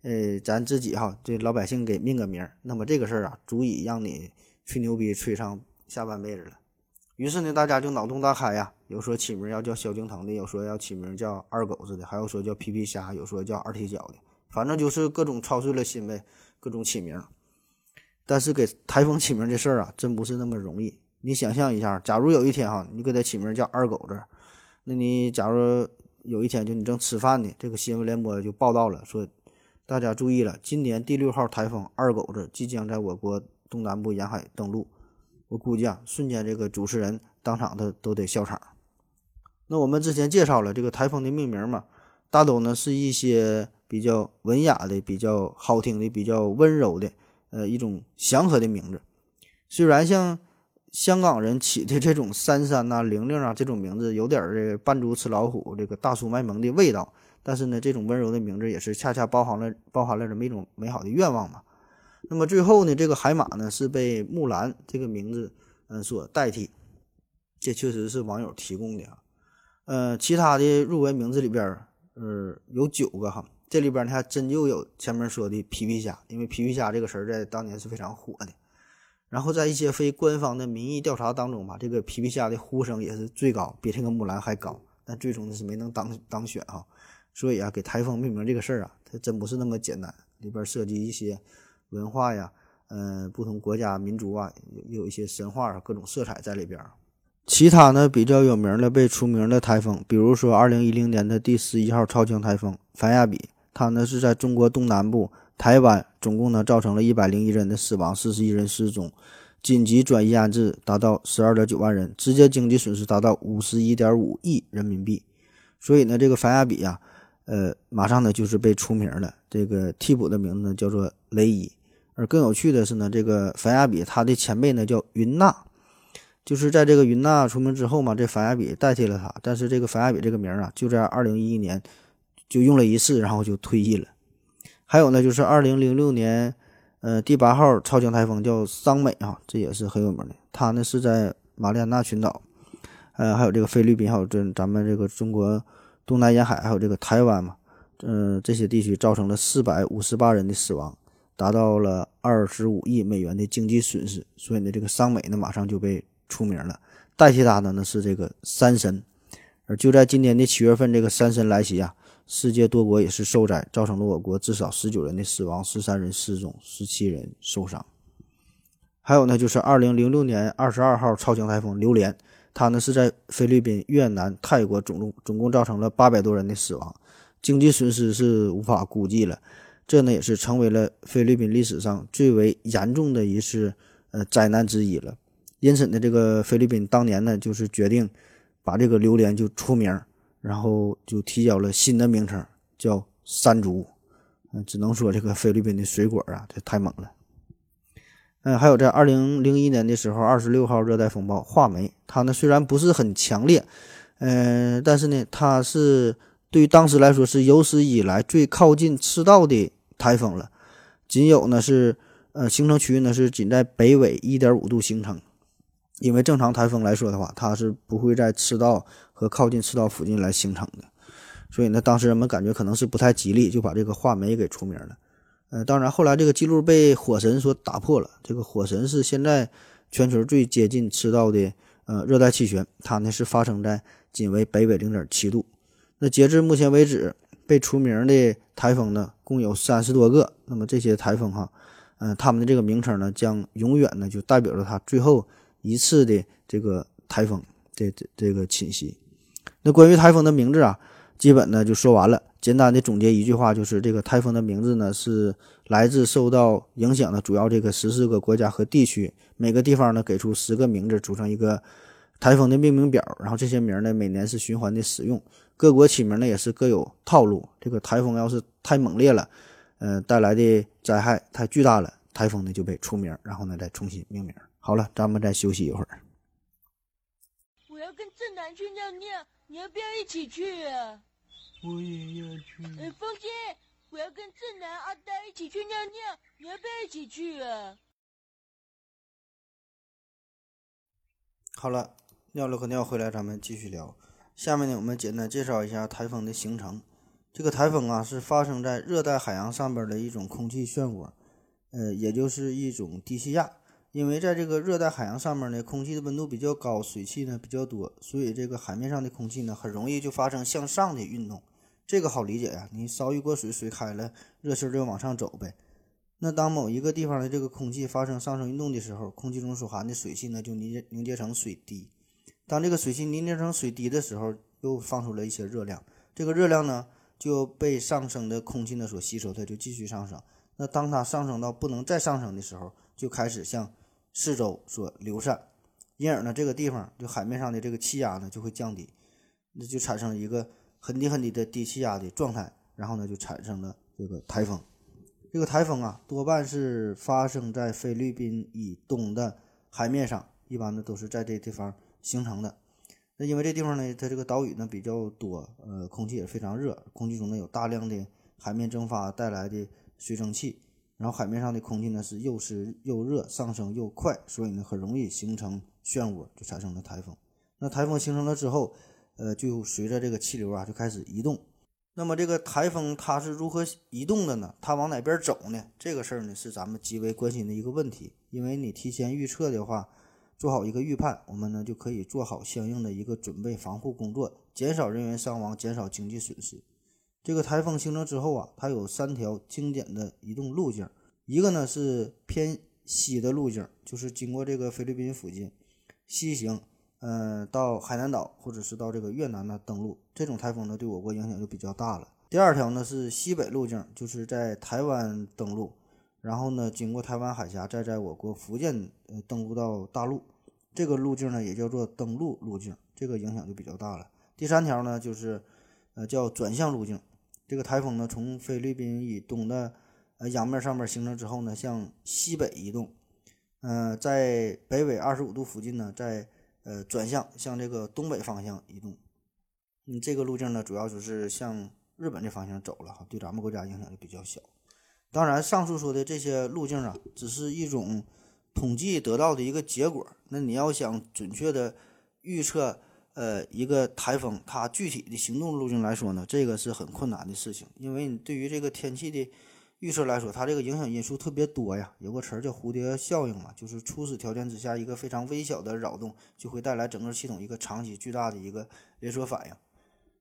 呃，咱自己哈，这老百姓给命个名，那么这个事儿啊，足以让你吹牛逼吹上下半辈子了。于是呢，大家就脑洞大开呀，有说起名要叫萧敬腾的，有说要起名叫二狗子的，还有说叫皮皮虾，有说叫二踢脚的，反正就是各种操碎了心呗，各种起名。但是给台风起名这事儿啊，*laughs* 真不是那么容易。你想象一下，假如有一天哈，你给它起名叫二狗子，那你假如有一天就你正吃饭呢，这个新闻联播就报道了说。大家注意了，今年第六号台风二狗子即将在我国东南部沿海登陆。我估计啊，瞬间这个主持人当场的都得笑场。那我们之前介绍了这个台风的命名嘛，大都呢是一些比较文雅的、比较好听的、比较温柔的，呃，一种祥和的名字。虽然像香港人起的这种珊珊呐、玲玲啊这种名字，有点这个扮猪吃老虎、这个大叔卖萌的味道。但是呢，这种温柔的名字也是恰恰包含了包含了这么一种美好的愿望嘛。那么最后呢，这个海马呢是被木兰这个名字嗯所代替，这确实是网友提供的啊。呃，其他的入围名字里边呃有九个哈，这里边呢还真就有前面说的皮皮虾，因为皮皮虾这个词儿在当年是非常火的。然后在一些非官方的民意调查当中吧，这个皮皮虾的呼声也是最高，比这个木兰还高，但最终呢是没能当当选哈。所以啊，给台风命名这个事儿啊，它真不是那么简单，里边涉及一些文化呀，嗯，不同国家民族啊，有有一些神话啊，各种色彩在里边。其他呢比较有名的被除名的台风，比如说二零一零年的第十一号超强台风凡亚比，它呢是在中国东南部台湾，总共呢造成了一百零一人的死亡，四十一人失踪，紧急转移安置达到十二点九万人，直接经济损失达到五十一点五亿人民币。所以呢，这个凡亚比呀。呃，马上呢就是被除名了。这个替补的名字叫做雷伊。而更有趣的是呢，这个凡亚比他的前辈呢叫云娜，就是在这个云娜出名之后嘛，这凡亚比代替了他。但是这个凡亚比这个名啊，就在二零一一年就用了一次，然后就退役了。还有呢，就是二零零六年，呃，第八号超强台风叫桑美啊，这也是很有名的。它呢是在马里亚纳群岛，呃，还有这个菲律宾，还有这咱们这个中国。东南沿海还有这个台湾嘛，嗯，这些地区造成了四百五十八人的死亡，达到了二十五亿美元的经济损失。所以呢，这个桑美呢马上就被出名了，代替他的呢是这个山神。而就在今年的七月份，这个山神来袭啊，世界多国也是受灾，造成了我国至少十九人的死亡，十三人失踪，十七人受伤。还有呢，就是二零零六年二十二号超强台风榴莲。它呢是在菲律宾、越南、泰国总共总共造成了八百多人的死亡，经济损失是无法估计了。这呢也是成为了菲律宾历史上最为严重的一次呃灾难之一了。因此呢，这个菲律宾当年呢就是决定把这个榴莲就出名，然后就提交了新的名称叫山竹。嗯，只能说这个菲律宾的水果啊，这太猛了。嗯，还有在二零零一年的时候，二十六号热带风暴画眉，它呢虽然不是很强烈，嗯，但是呢，它是对于当时来说是有史以来最靠近赤道的台风了。仅有呢是，呃，形成区域呢是仅在北纬一点五度形成，因为正常台风来说的话，它是不会在赤道和靠近赤道附近来形成的，所以呢，当时人们感觉可能是不太吉利，就把这个画眉给出名了。呃，当然，后来这个记录被火神所打破了。这个火神是现在全球最接近赤道的呃热带气旋，它呢是发生在仅为北纬零点七度。那截至目前为止，被除名的台风呢，共有三十多个。那么这些台风哈，嗯，他们的这个名称呢，将永远呢就代表着它最后一次的这个台风这这这个侵袭。那关于台风的名字啊，基本呢就说完了。简单的总结一句话，就是这个台风的名字呢是来自受到影响的主要这个十四个国家和地区，每个地方呢给出十个名字组成一个台风的命名表，然后这些名呢每年是循环的使用。各国起名呢也是各有套路。这个台风要是太猛烈了，呃，带来的灾害太巨大了，台风呢就被除名，然后呢再重新命名。好了，咱们再休息一会儿。我要跟正南去尿尿，你要不要一起去啊？我也要去。哎，风姐，我要跟正南、阿呆一起去尿尿，你要不要一起去啊？好了，尿了个尿回来，咱们继续聊。下面呢，我们简单介绍一下台风的形成。这个台风啊，是发生在热带海洋上边的一种空气漩涡，呃，也就是一种低气压。因为在这个热带海洋上面呢，空气的温度比较高，水汽呢比较多，所以这个海面上的空气呢，很容易就发生向上的运动。这个好理解呀，你烧一锅水，水开了，热气就往上走呗。那当某一个地方的这个空气发生上升运动的时候，空气中所含的水汽呢，就凝结凝结成水滴。当这个水汽凝结成水滴的时候，又放出了一些热量。这个热量呢，就被上升的空气呢所吸收，它就继续上升。那当它上升到不能再上升的时候，就开始向四周所流散，因而呢，这个地方就海面上的这个气压呢就会降低，那就产生了一个很低很低的低气压的状态，然后呢就产生了这个台风。这个台风啊，多半是发生在菲律宾以东的海面上，一般呢都是在这地方形成的。那因为这地方呢，它这个岛屿呢比较多，呃，空气也非常热，空气中呢有大量的海面蒸发带来的水蒸气，然后海面上的空气呢是又湿又热，上升又快，所以呢很容易形成漩涡，就产生了台风。那台风形成了之后，呃，就随着这个气流啊就开始移动。那么这个台风它是如何移动的呢？它往哪边走呢？这个事儿呢是咱们极为关心的一个问题，因为你提前预测的话，做好一个预判，我们呢就可以做好相应的一个准备防护工作，减少人员伤亡，减少经济损失。这个台风形成之后啊，它有三条经典的移动路径，一个呢是偏西的路径，就是经过这个菲律宾附近西行。嗯，到海南岛或者是到这个越南呢登陆，这种台风呢对我国影响就比较大了。第二条呢是西北路径，就是在台湾登陆，然后呢经过台湾海峡，再在我国福建呃登陆到大陆，这个路径呢也叫做登陆路径，这个影响就比较大了。第三条呢就是呃叫转向路径，这个台风呢从菲律宾以东的呃洋面上面形成之后呢，向西北移动，呃在北纬二十五度附近呢，在呃，转向向这个东北方向移动，嗯，这个路径呢，主要就是向日本这方向走了哈，对咱们国家影响就比较小。当然，上述说的这些路径啊，只是一种统计得到的一个结果。那你要想准确的预测，呃，一个台风它具体的行动路径来说呢，这个是很困难的事情，因为你对于这个天气的。预测来说，它这个影响因素特别多呀。有个词儿叫蝴蝶效应嘛，就是初始条件之下，一个非常微小的扰动就会带来整个系统一个长期巨大的一个连锁反应。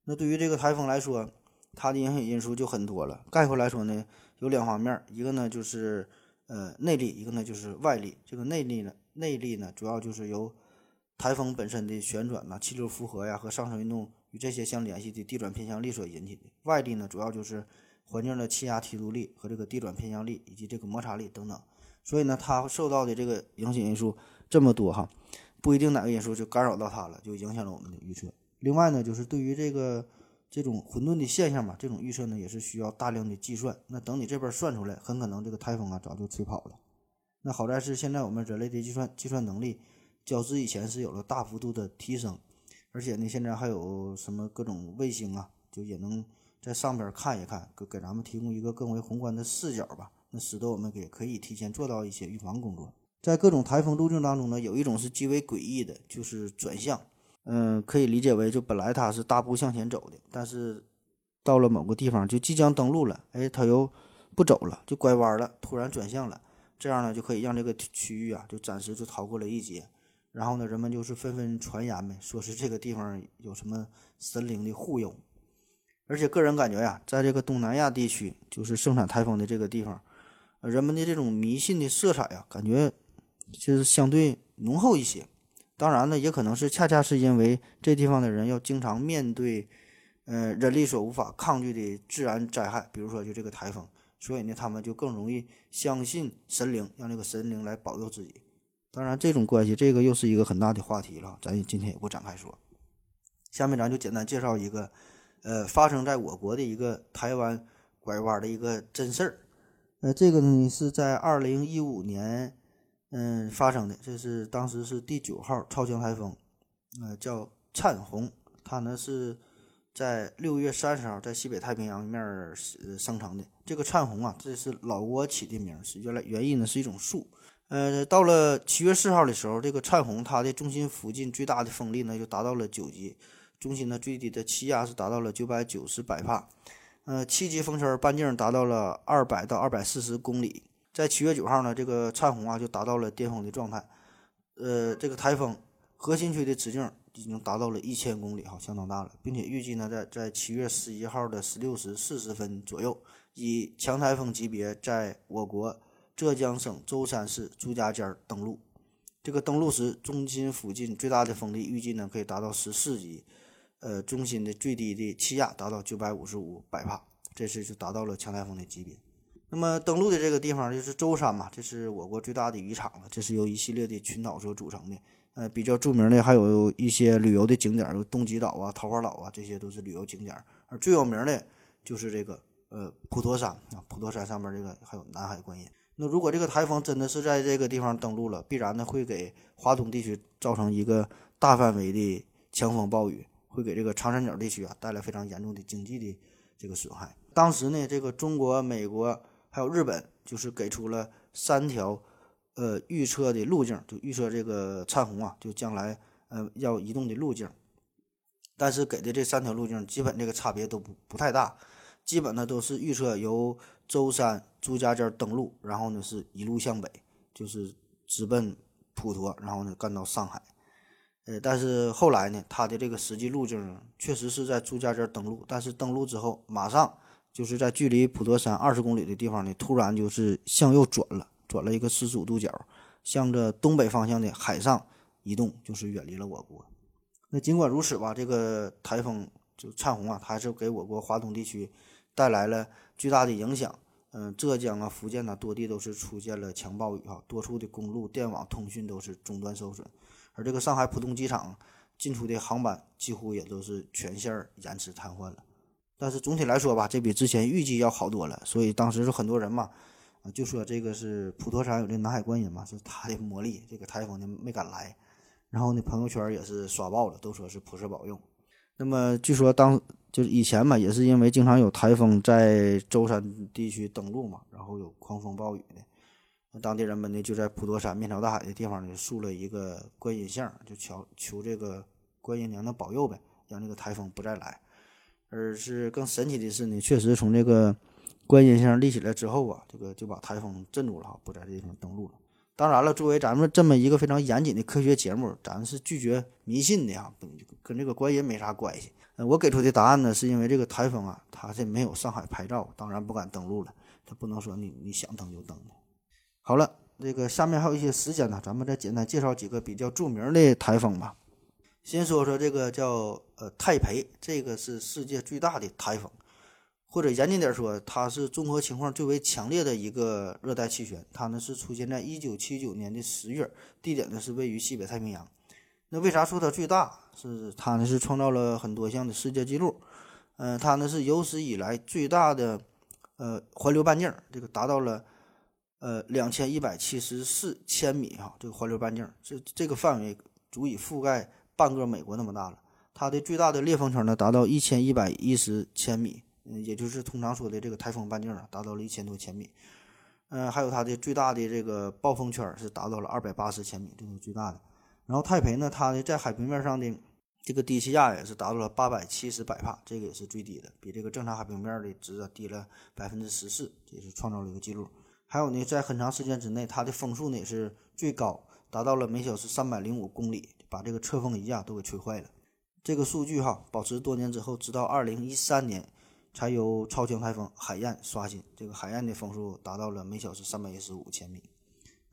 那对于这个台风来说，它的影响因素就很多了。概括来说呢，有两方面，一个呢就是呃内力，一个呢就是外力。这个内力呢，内力呢主要就是由台风本身的旋转呐、气流负荷呀和上升运动与这些相联系的地转偏向力所引起的。外力呢主要就是环境的气压梯度力和这个地转偏向力以及这个摩擦力等等，所以呢，它受到的这个影响因素这么多哈，不一定哪个因素就干扰到它了，就影响了我们的预测。另外呢，就是对于这个这种混沌的现象嘛，这种预测呢也是需要大量的计算。那等你这边算出来，很可能这个台风啊早就吹跑了。那好在是现在我们人类的计算计算能力较之以前是有了大幅度的提升，而且呢，现在还有什么各种卫星啊，就也能。在上边看一看，给给咱们提供一个更为宏观的视角吧，那使得我们也可以提前做到一些预防工作。在各种台风路径当中呢，有一种是极为诡异的，就是转向。嗯，可以理解为就本来它是大步向前走的，但是到了某个地方就即将登陆了，哎，它又不走了，就拐弯了，突然转向了。这样呢，就可以让这个区域啊，就暂时就逃过了一劫。然后呢，人们就是纷纷传言呗，说是这个地方有什么神灵的护佑。而且个人感觉呀，在这个东南亚地区，就是盛产台风的这个地方，人们的这种迷信的色彩呀，感觉就是相对浓厚一些。当然呢，也可能是恰恰是因为这地方的人要经常面对，呃，人力所无法抗拒的自然灾害，比如说就这个台风，所以呢，他们就更容易相信神灵，让这个神灵来保佑自己。当然，这种关系，这个又是一个很大的话题了，咱今天也不展开说。下面咱就简单介绍一个，呃，发生在我国的一个台湾拐弯的一个真事儿。呃，这个呢是在二零一五年。嗯，发生的这是当时是第九号超强台风，呃，叫灿红，它呢是在六月三十号在西北太平洋面儿生成的。这个灿红啊，这是老挝起的名，是原来原意呢是一种树。呃，到了七月四号的时候，这个灿红它的中心附近最大的风力呢就达到了九级，中心呢最低的气压是达到了九百九十百帕，呃，七级风圈半径达到了二百到二百四十公里。在七月九号呢，这个灿红啊就达到了巅峰的状态，呃，这个台风核心区的直径已经达到了一千公里，哈，相当大了，并且预计呢，在在七月十一号的十六时四十分左右，以强台风级别在我国浙江省舟山市朱家尖登陆。这个登陆时，中心附近最大的风力预计呢可以达到十四级，呃，中心的最低的气压达到九百五十五百帕，这次就达到了强台风的级别。那么登陆的这个地方就是舟山嘛，这是我国最大的渔场了。这是由一系列的群岛所组成的，呃，比较著名的还有一些旅游的景点，有东极岛啊、桃花岛啊，这些都是旅游景点。而最有名的就是这个呃普陀山啊，普陀山上面这个还有南海观音。那如果这个台风真的是在这个地方登陆了，必然呢会给华东地区造成一个大范围的强风暴雨，会给这个长三角地区啊带来非常严重的经济的这个损害。当时呢，这个中国、美国。还有日本就是给出了三条，呃，预测的路径，就预测这个灿红啊，就将来呃要移动的路径。但是给的这三条路径，基本这个差别都不不太大，基本呢都是预测由舟山朱家尖登陆，然后呢是一路向北，就是直奔普陀，然后呢干到上海。呃，但是后来呢，它的这个实际路径确实是在朱家尖登陆，但是登陆之后马上。就是在距离普陀山二十公里的地方呢，突然就是向右转了，转了一个四十五度角，向着东北方向的海上移动，就是远离了我国。那尽管如此吧，这个台风就灿红啊，它还是给我国华东地区带来了巨大的影响。嗯，浙江啊、福建呐，多地都是出现了强暴雨哈，多处的公路、电网、通讯都是中断受损，而这个上海浦东机场进出的航班几乎也都是全线延迟瘫痪了。但是总体来说吧，这比之前预计要好多了。所以当时是很多人嘛，啊，就说这个是普陀山有这南海观音嘛，是他的魔力，这个台风呢没敢来。然后呢，朋友圈也是刷爆了，都说是菩萨保佑。那么据说当就是以前嘛，也是因为经常有台风在舟山地区登陆嘛，然后有狂风暴雨的，当地人们呢就在普陀山面朝大海的地方呢竖了一个观音像，就求求这个观音娘娘保佑呗，让这个台风不再来。而是更神奇的是呢，确实从这个观音像立起来之后啊，这个就把台风镇住了哈，不在这地方登陆了。当然了，作为咱们这么一个非常严谨的科学节目，咱是拒绝迷信的啊，跟这个观音没啥关系。我给出的答案呢，是因为这个台风啊，它这没有上海牌照，当然不敢登陆了。它不能说你你想登就登。好了，这个下面还有一些时间呢，咱们再简单介绍几个比较著名的台风吧。先说说这个叫呃泰培，这个是世界最大的台风，或者严谨点说，它是综合情况最为强烈的一个热带气旋。它呢是出现在一九七九年的十月，地点呢是位于西北太平洋。那为啥说它最大？是它呢是创造了很多项的世界纪录。嗯，它呢是有史以来最大的呃环流半径，这个达到了呃两千一百七十四千米哈，这个环流半径，这这个范围足以覆盖。半个美国那么大了，它的最大的裂缝层呢达到一千一百一十千米，嗯，也就是通常说的这个台风半径啊，达到了一千多千米。嗯，还有它的最大的这个暴风圈是达到了二百八十千米，这是最大的。然后泰培呢，它的在海平面上的这个低气压也是达到了八百七十百帕，这个也是最低的，比这个正常海平面的值啊低了百分之十四，也是创造了一个记录。还有呢，在很长时间之内，它的风速呢也是最高，达到了每小时三百零五公里。把这个测风仪啊都给吹坏了。这个数据哈保持多年之后，直到二零一三年，才由超强台风海燕刷新，这个海燕的风速达到了每小时三百一十五千米。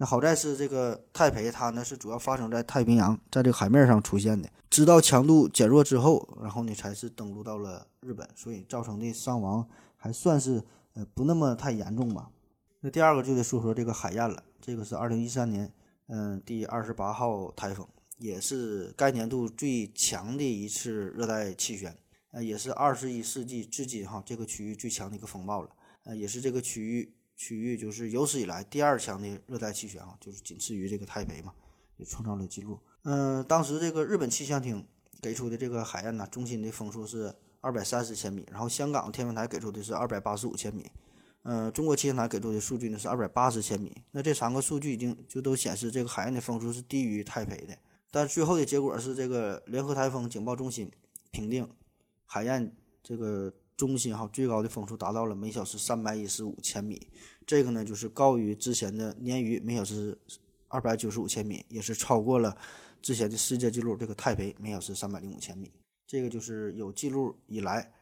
那好在是这个泰培，它呢是主要发生在太平洋，在这个海面上出现的。直到强度减弱之后，然后呢才是登陆到了日本，所以造成的伤亡还算是呃不那么太严重吧。那第二个就得说说这个海燕了，这个是二零一三年嗯第二十八号台风，也是该年度最强的一次热带气旋，呃也是二十一世纪至今哈这个区域最强的一个风暴了，呃也是这个区域。区域就是有史以来第二强的热带气旋啊，就是仅次于这个台北嘛，也创造了记录。嗯，当时这个日本气象厅给出的这个海燕呢，中心的风速是二百三十千米，然后香港天文台给出的是二百八十五千米，嗯，中国气象台给出的数据呢是二百八十千米。那这三个数据已经就都显示这个海燕的风速是低于台北的，但最后的结果是这个联合台风警报中心评定海燕这个。中心哈最高的风速达到了每小时三百一十五千米，这个呢就是高于之前的鲶鱼每小时二百九十五千米，也是超过了之前的世界纪录这个泰培每小时三百零五千米。这个就是有记录以来，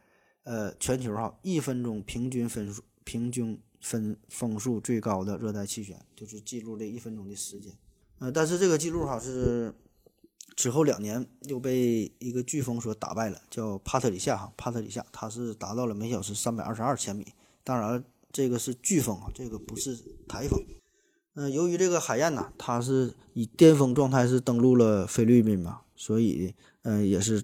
呃，全球哈一分钟平均分数平均分风速最高的热带气旋，就是记录这一分钟的时间。呃，但是这个记录哈是。之后两年又被一个飓风所打败了，叫帕特里夏哈，帕特里夏，它是达到了每小时三百二十二千米。当然，这个是飓风啊，这个不是台风。嗯，由于这个海燕呐，它是以巅峰状态是登陆了菲律宾嘛，所以嗯，也是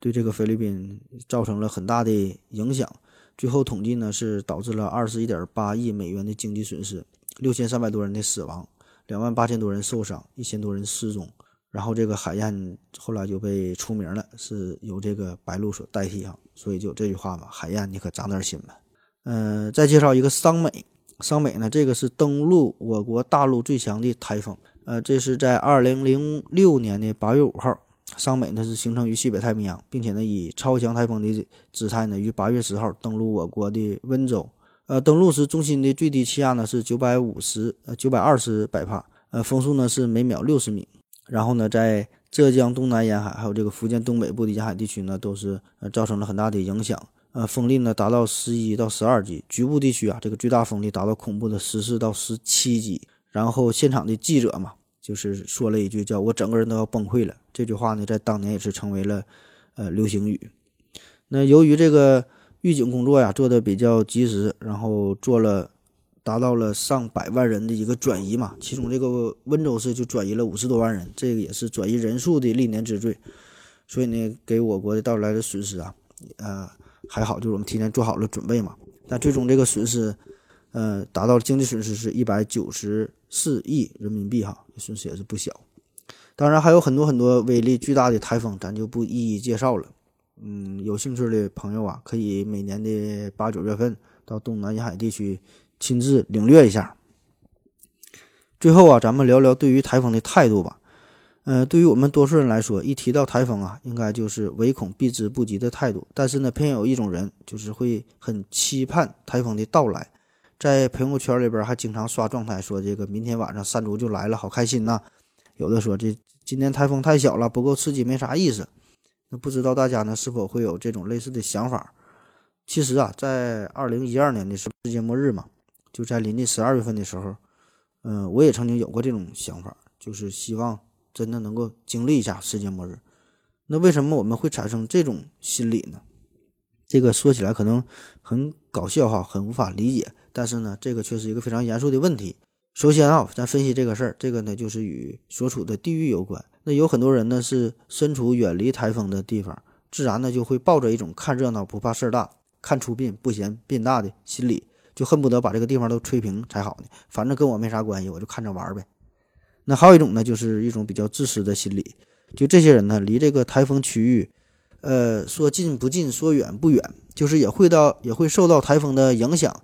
对这个菲律宾造成了很大的影响。最后统计呢，是导致了二十一点八亿美元的经济损失，六千三百多人的死亡，两万八千多人受伤，一千多人失踪。然后这个海燕后来就被出名了，是由这个白鹭所代替啊，所以就这句话嘛，海燕你可长点心吧。嗯，再介绍一个桑美，桑美呢，这个是登陆我国大陆最强的台风，呃，这是在二零零六年的八月五号，桑美呢是形成于西北太平洋，并且呢以超强台风的姿态呢于八月十号登陆我国的温州，呃，登陆时中心的最低气压呢是九百五十呃九百二十百帕，呃，风速呢是每秒六十米。然后呢，在浙江东南沿海，还有这个福建东北部的沿海地区呢，都是呃造成了很大的影响。呃，风力呢达到十一到十二级，局部地区啊，这个最大风力达到恐怖的十四到十七级。然后现场的记者嘛，就是说了一句叫“我整个人都要崩溃了”这句话呢，在当年也是成为了呃流行语。那由于这个预警工作呀做的比较及时，然后做了。达到了上百万人的一个转移嘛，其中这个温州市就转移了五十多万人，这个也是转移人数的历年之最，所以呢，给我国的带来的损失啊，呃，还好，就是我们提前做好了准备嘛。但最终这个损失，呃，达到经济损失是一百九十四亿人民币哈，损失也是不小。当然还有很多很多威力巨大的台风，咱就不一一介绍了。嗯，有兴趣的朋友啊，可以每年的八九月份到东南沿海地区。亲自领略一下。最后啊，咱们聊聊对于台风的态度吧。呃，对于我们多数人来说，一提到台风啊，应该就是唯恐避之不及的态度。但是呢，偏有一种人，就是会很期盼台风的到来，在朋友圈里边还经常刷状态，说这个明天晚上山竹就来了，好开心呐。有的说这今年台风太小了，不够刺激，没啥意思。那不知道大家呢是否会有这种类似的想法？其实啊，在二零一二年的世界末日嘛。就在临近十二月份的时候，嗯，我也曾经有过这种想法，就是希望真的能够经历一下世界末日。那为什么我们会产生这种心理呢？这个说起来可能很搞笑哈，很无法理解，但是呢，这个却是一个非常严肃的问题。首先啊，咱分析这个事儿，这个呢就是与所处的地域有关。那有很多人呢是身处远离台风的地方，自然呢就会抱着一种看热闹不怕事儿大，看出殡不嫌殡大的心理。就恨不得把这个地方都吹平才好呢，反正跟我没啥关系，我就看着玩呗。那还有一种呢，就是一种比较自私的心理，就这些人呢，离这个台风区域，呃，说近不近，说远不远，就是也会到也会受到台风的影响，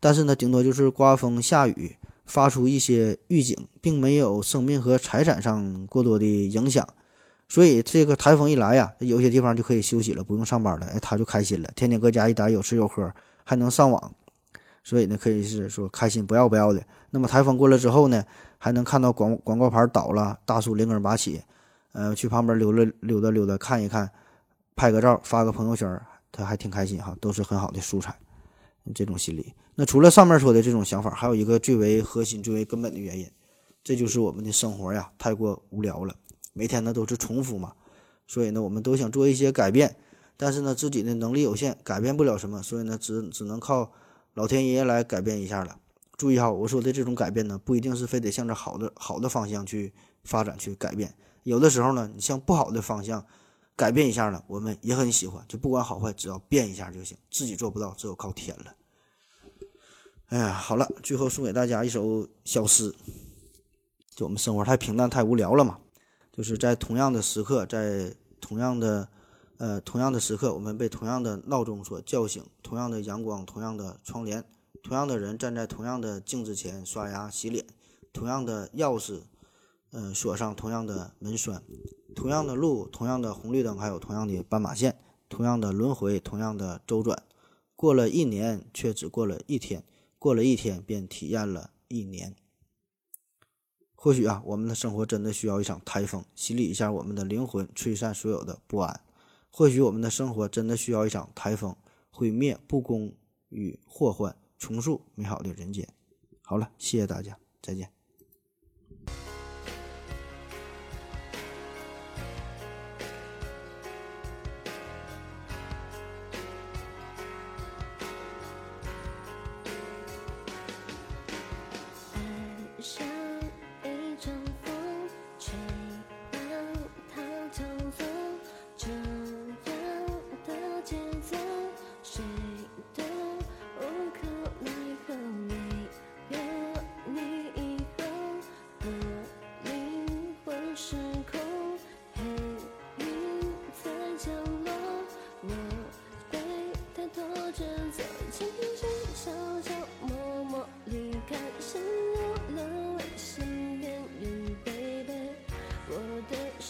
但是呢，顶多就是刮风下雨，发出一些预警，并没有生命和财产上过多的影响。所以这个台风一来呀，有些地方就可以休息了，不用上班了，哎，他就开心了，天天搁家一待，有吃有喝，还能上网。所以呢，可以是说开心不要不要的。那么台风过了之后呢，还能看到广广告牌倒了，大树连根拔起，呃，去旁边溜达溜达溜达看一看，拍个照发个朋友圈，他还挺开心哈，都是很好的素材。这种心理，那除了上面说的这种想法，还有一个最为核心、最为根本的原因，这就是我们的生活呀太过无聊了，每天呢都是重复嘛，所以呢我们都想做一些改变，但是呢自己的能力有限，改变不了什么，所以呢只只能靠老天爷来改变一下了。注意哈，我说的这种改变呢，不一定是非得向着好的好的方向去发展去改变，有的时候呢，你向不好的方向改变一下呢，我们也很喜欢，就不管好坏，只要变一下就行，自己做不到，只有靠天了。哎呀，好了，最后送给大家一首小诗。就我们生活太平淡太无聊了嘛，就是在同样的时刻，在同样的呃同样的时刻，我们被同样的闹钟所叫醒，同样的阳光，同样的窗帘。同样的人站在同样的镜子前刷牙洗脸，同样的钥匙，嗯，锁上同样的门栓，同样的路，同样的红绿灯，还有同样的斑马线，同样的轮回，同样的周转，过了一年，却只过了一天，过了一天，便体验了一年。或许啊，我们的生活真的需要一场台风，洗礼一下我们的灵魂，吹散所有的不安。或许我们的生活真的需要一场台风，毁灭不公与祸患。重塑美好的人间。好了，谢谢大家，再见。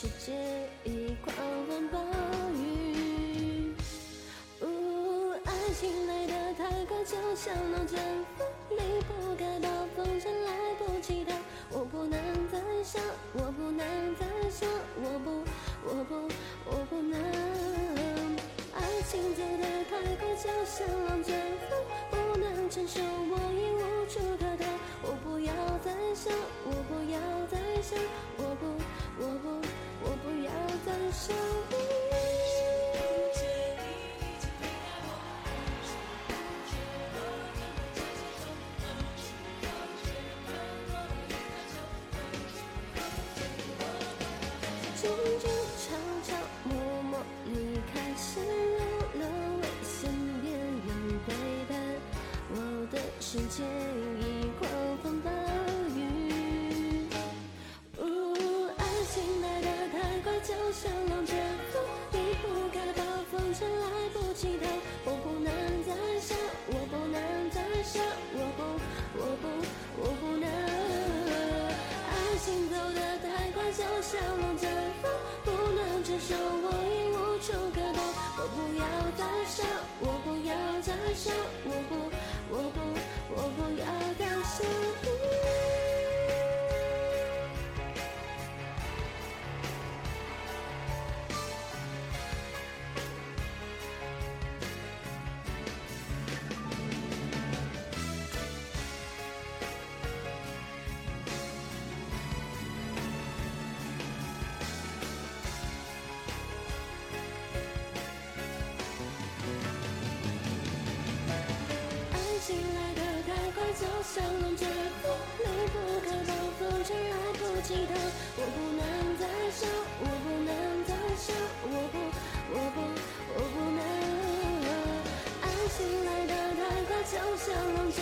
世界已狂风暴雨呜爱情来的太快就像龙卷静静悄悄默默离开，陷入了危险边缘，背叛我的世界。像龙卷风，离不开暴风圈，来不及逃。我不能再想，我不能再想，我不，我不，我不能。爱情来得太快，就像龙卷